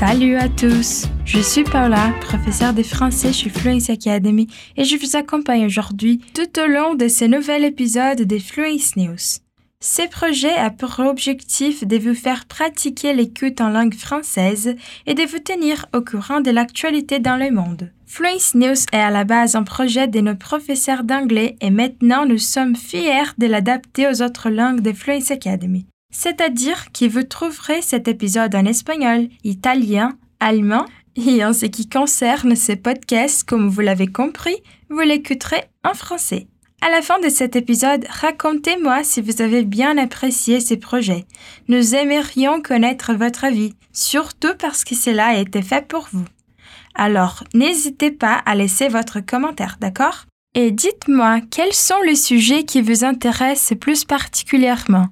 Salut à tous, je suis Paula, professeure de français chez Fluence Academy et je vous accompagne aujourd'hui tout au long de ce nouvel épisode de Fluence News. Ce projet a pour objectif de vous faire pratiquer l'écoute en langue française et de vous tenir au courant de l'actualité dans le monde. Fluence News est à la base un projet de nos professeurs d'anglais et maintenant nous sommes fiers de l'adapter aux autres langues de Fluence Academy. C'est-à-dire que vous trouverez cet épisode en espagnol, italien, allemand et en ce qui concerne ces podcasts, comme vous l'avez compris, vous l'écouterez en français. À la fin de cet épisode, racontez-moi si vous avez bien apprécié ces projets. Nous aimerions connaître votre avis, surtout parce que cela a été fait pour vous. Alors, n'hésitez pas à laisser votre commentaire, d'accord? Et dites-moi quels sont les sujets qui vous intéressent plus particulièrement?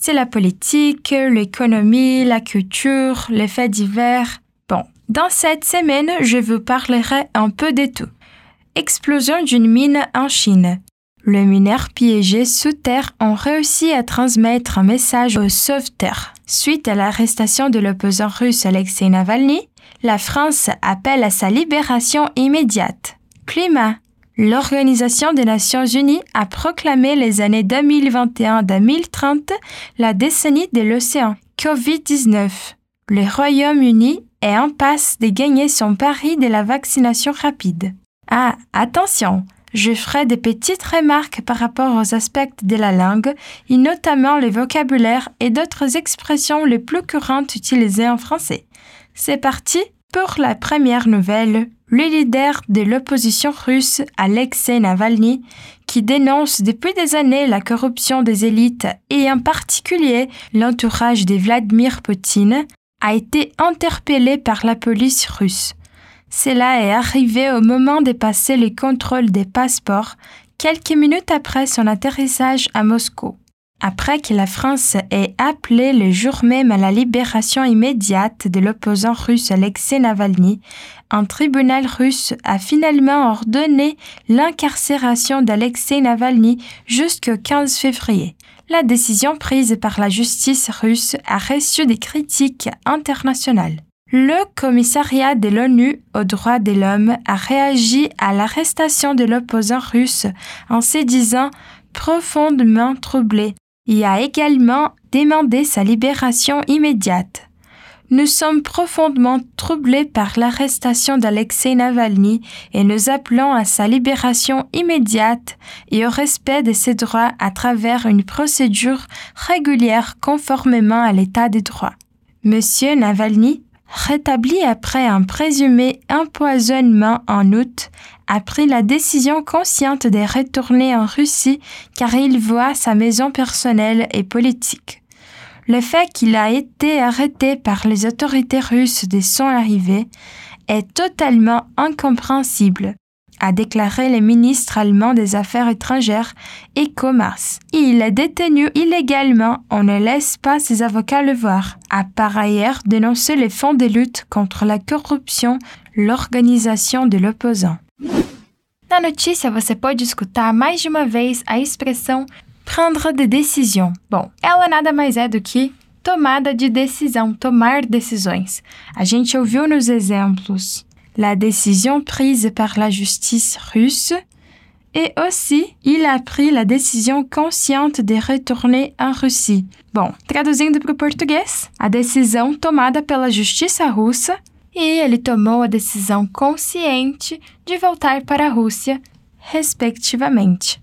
C'est la politique, l'économie, la culture, les faits divers. Bon, dans cette semaine, je vous parlerai un peu de tout. Explosion d'une mine en Chine. Le mineur piégé sous terre ont réussi à transmettre un message aux sauveteurs. Suite à l'arrestation de l'opposant russe Alexei Navalny, la France appelle à sa libération immédiate. Climat. L'Organisation des Nations Unies a proclamé les années 2021-2030 la décennie de l'océan. Covid-19. Le Royaume-Uni est en passe de gagner son pari de la vaccination rapide. Ah, attention! je ferai des petites remarques par rapport aux aspects de la langue, et notamment le vocabulaire et d'autres expressions les plus courantes utilisées en français. C'est parti pour la première nouvelle. Le leader de l'opposition russe, Alexei Navalny, qui dénonce depuis des années la corruption des élites et en particulier l'entourage de Vladimir Poutine, a été interpellé par la police russe. Cela est arrivé au moment de passer les contrôles des passeports, quelques minutes après son atterrissage à Moscou. Après que la France ait appelé le jour même à la libération immédiate de l'opposant russe Alexei Navalny, un tribunal russe a finalement ordonné l'incarcération d'Alexei Navalny jusqu'au 15 février. La décision prise par la justice russe a reçu des critiques internationales. Le commissariat de l'ONU aux droits de l'homme a réagi à l'arrestation de l'opposant russe en se disant profondément troublé et a également demandé sa libération immédiate. Nous sommes profondément troublés par l'arrestation d'Alexei Navalny et nous appelons à sa libération immédiate et au respect de ses droits à travers une procédure régulière conformément à l'état des droits. Monsieur Navalny rétabli après un présumé empoisonnement en août, a pris la décision consciente de retourner en Russie car il voit sa maison personnelle et politique. Le fait qu'il a été arrêté par les autorités russes dès son arrivée est totalement incompréhensible a déclaré le ministre allemand des Affaires étrangères et Commerce. Il est détenu illégalement, on ne laisse pas ses avocats le voir. A par ailleurs dénoncé les fonds de lutte contre la corruption, l'organisation de l'opposant. Na notícia, você pode escutar mais de uma vez a expressão prendre des décisions. Bom, ela nada mais é do que tomada de decisão, tomar decisões. A gente ouviu nos exemplos la décision prise par la justice russe et aussi il a pris la décision consciente de retourner en Russie. Bom, traduzindo para o português, a decisão tomada pela justiça russa e ele tomou a decisão consciente de voltar para a Rússia, respectivamente.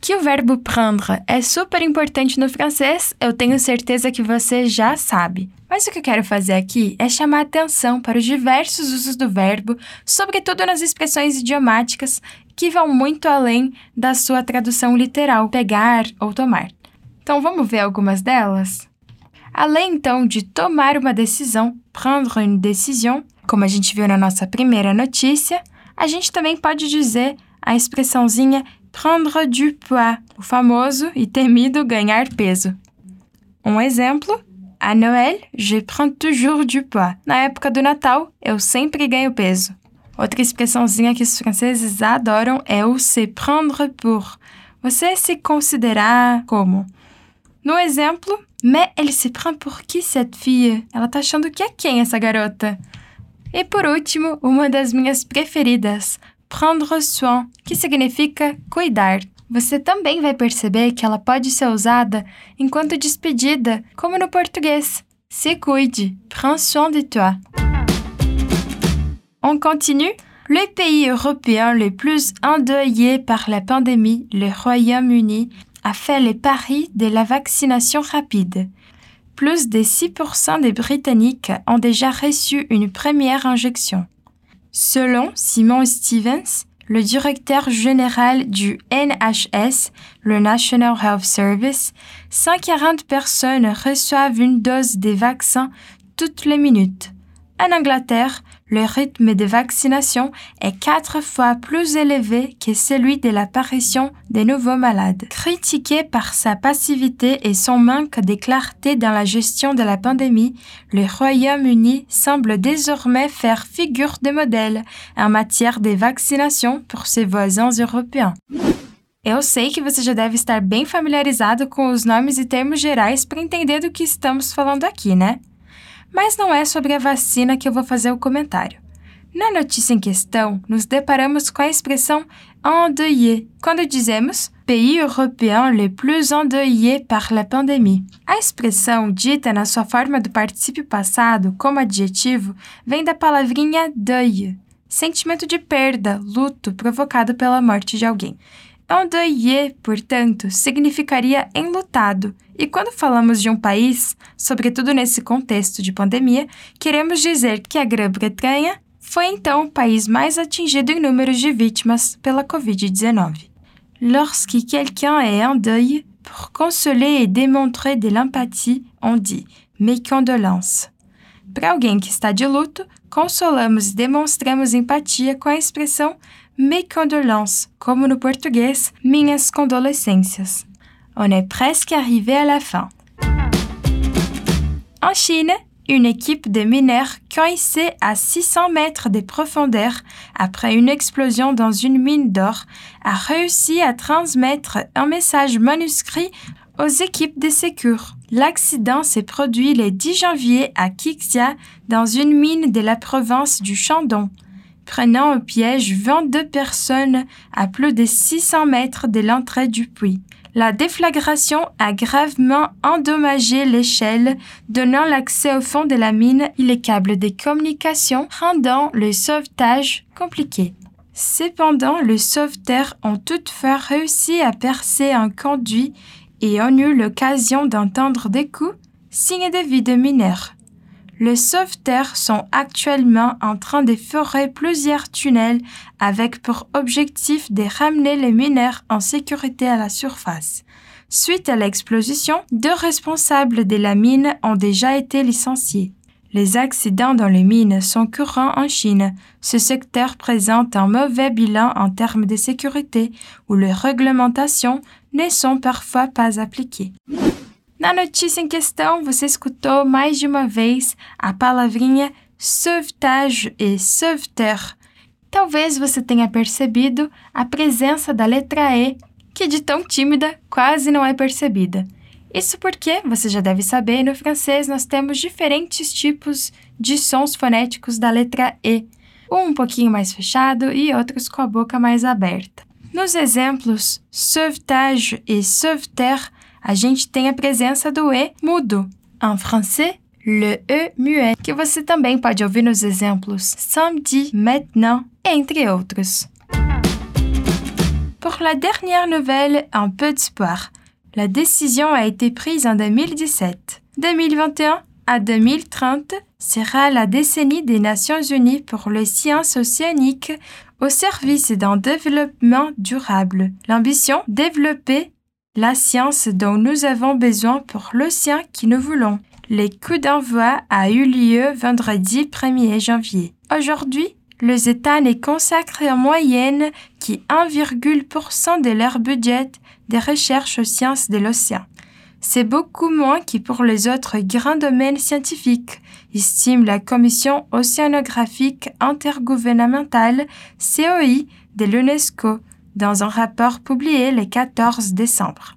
Que o verbo prendre é super importante no francês, eu tenho certeza que você já sabe. Mas o que eu quero fazer aqui é chamar atenção para os diversos usos do verbo, sobretudo nas expressões idiomáticas que vão muito além da sua tradução literal, pegar ou tomar. Então vamos ver algumas delas? Além então de tomar uma decisão, prendre une décision, como a gente viu na nossa primeira notícia, a gente também pode dizer a expressãozinha prendre du poids, o famoso e temido ganhar peso. Um exemplo à Noël, je prends toujours du poids. Na época do Natal, eu sempre ganho peso. Outra expressãozinha que os franceses adoram é o se prendre pour. Você se considerar como. No exemplo, mais elle se prend pour qui cette fille? Ela tá achando que é quem essa garota? E por último, uma das minhas preferidas, prendre soin, que significa cuidar. Você também vai perceber que ela pode ser usada enquanto despedida, como no português. Se cuide, prends soin de toi. On continue. Le pays européen le plus endeuillé par la pandémie, le Royaume-Uni, a fait les paris de la vaccination rapide. Plus de 6% des Britanniques ont déjà reçu une première injection. Selon Simon Stevens, le directeur général du NHS, le National Health Service, 140 personnes reçoivent une dose des vaccins toutes les minutes. En Angleterre, le rythme de vaccination est quatre fois plus élevé que celui de l'apparition des nouveaux malades. Critiqué par sa passivité et son manque de clarté dans la gestion de la pandémie, le Royaume-Uni semble désormais faire figure de modèle en matière de vaccination pour ses voisins européens. Eu sei que você já deve estar bem familiarizado com os nomes e termos gerais para entender do que estamos falando aqui, né? Mas não é sobre a vacina que eu vou fazer o comentário. Na notícia em questão, nos deparamos com a expressão endeuillé, quando dizemos pays européen le plus endeuillé par la pandémie. A expressão, dita na sua forma do particípio passado como adjetivo, vem da palavrinha deuil, sentimento de perda, luto provocado pela morte de alguém. Endeuillé, portanto, significaria enlutado, e quando falamos de um país, sobretudo nesse contexto de pandemia, queremos dizer que a Grã-Bretanha foi então o país mais atingido em números de vítimas pela Covid-19. Lorsque quelqu'un est en deuil, pour consoler et démontrer de l'empathie, on dit mes condolences. Para alguém que está de luto, consolamos e demonstramos empatia com a expressão mes condolences, como no português, minhas condolescências. On est presque arrivé à la fin. En Chine, une équipe de mineurs coincés à 600 mètres de profondeur après une explosion dans une mine d'or a réussi à transmettre un message manuscrit aux équipes de secours. L'accident s'est produit le 10 janvier à Qixia dans une mine de la province du Shandong prenant au piège 22 personnes à plus de 600 mètres de l'entrée du puits. La déflagration a gravement endommagé l'échelle, donnant l'accès au fond de la mine et les câbles de communication, rendant le sauvetage compliqué. Cependant, les sauveteurs ont toutefois réussi à percer un conduit et ont eu l'occasion d'entendre des coups, signe de vie de mineurs. Les sauveteurs sont actuellement en train de forer plusieurs tunnels avec pour objectif de ramener les mineurs en sécurité à la surface. Suite à l'explosion, deux responsables de la mine ont déjà été licenciés. Les accidents dans les mines sont courants en Chine. Ce secteur présente un mauvais bilan en termes de sécurité où les réglementations ne sont parfois pas appliquées. Na notícia em questão, você escutou mais de uma vez a palavrinha sauvetage e sauveteur. Talvez você tenha percebido a presença da letra E, que de tão tímida quase não é percebida. Isso porque, você já deve saber, no francês nós temos diferentes tipos de sons fonéticos da letra E, um um pouquinho mais fechado e outros com a boca mais aberta. Nos exemplos sauvetage e sauveteur, a gente tem a presença do E mudo. En français, le E muet, que você também pode ouvir nos exemplos samedi, maintenant, entre autres. Pour la dernière nouvelle, un peu d'espoir. La décision a été prise en 2017. 2021 à 2030 sera la décennie des Nations Unies pour les sciences océaniques au service d'un développement durable. L'ambition, développer la science dont nous avons besoin pour l'océan qui nous voulons. Le coup d'envoi a eu lieu vendredi 1er janvier. Aujourd'hui, les États ne consacrent en moyenne que 1,% de leur budget de recherche aux sciences de l'océan. C'est beaucoup moins que pour les autres grands domaines scientifiques, estime la Commission océanographique intergouvernementale COI de l'UNESCO dans un rapport publié le 14 décembre.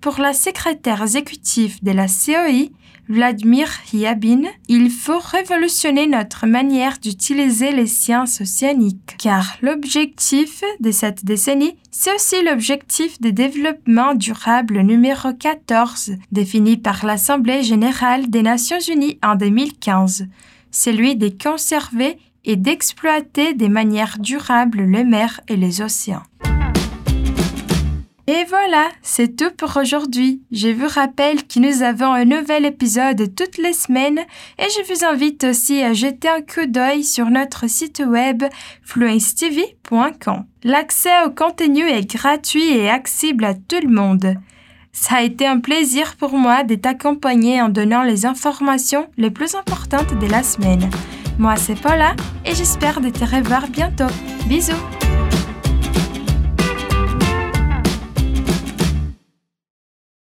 Pour la secrétaire exécutive de la COI, Vladimir Yabin, il faut révolutionner notre manière d'utiliser les sciences océaniques, car l'objectif de cette décennie, c'est aussi l'objectif de développement durable numéro 14, défini par l'Assemblée générale des Nations unies en 2015, celui de conserver et d'exploiter de manière durable les mers et les océans. Et voilà, c'est tout pour aujourd'hui. Je vous rappelle que nous avons un nouvel épisode toutes les semaines et je vous invite aussi à jeter un coup d'œil sur notre site web fluencetv.com. L'accès au contenu est gratuit et accessible à tout le monde. Ça a été un plaisir pour moi de t'accompagner en donnant les informations les plus importantes de la semaine. Moi, c'est Paula et j'espère de te revoir bientôt. Bisous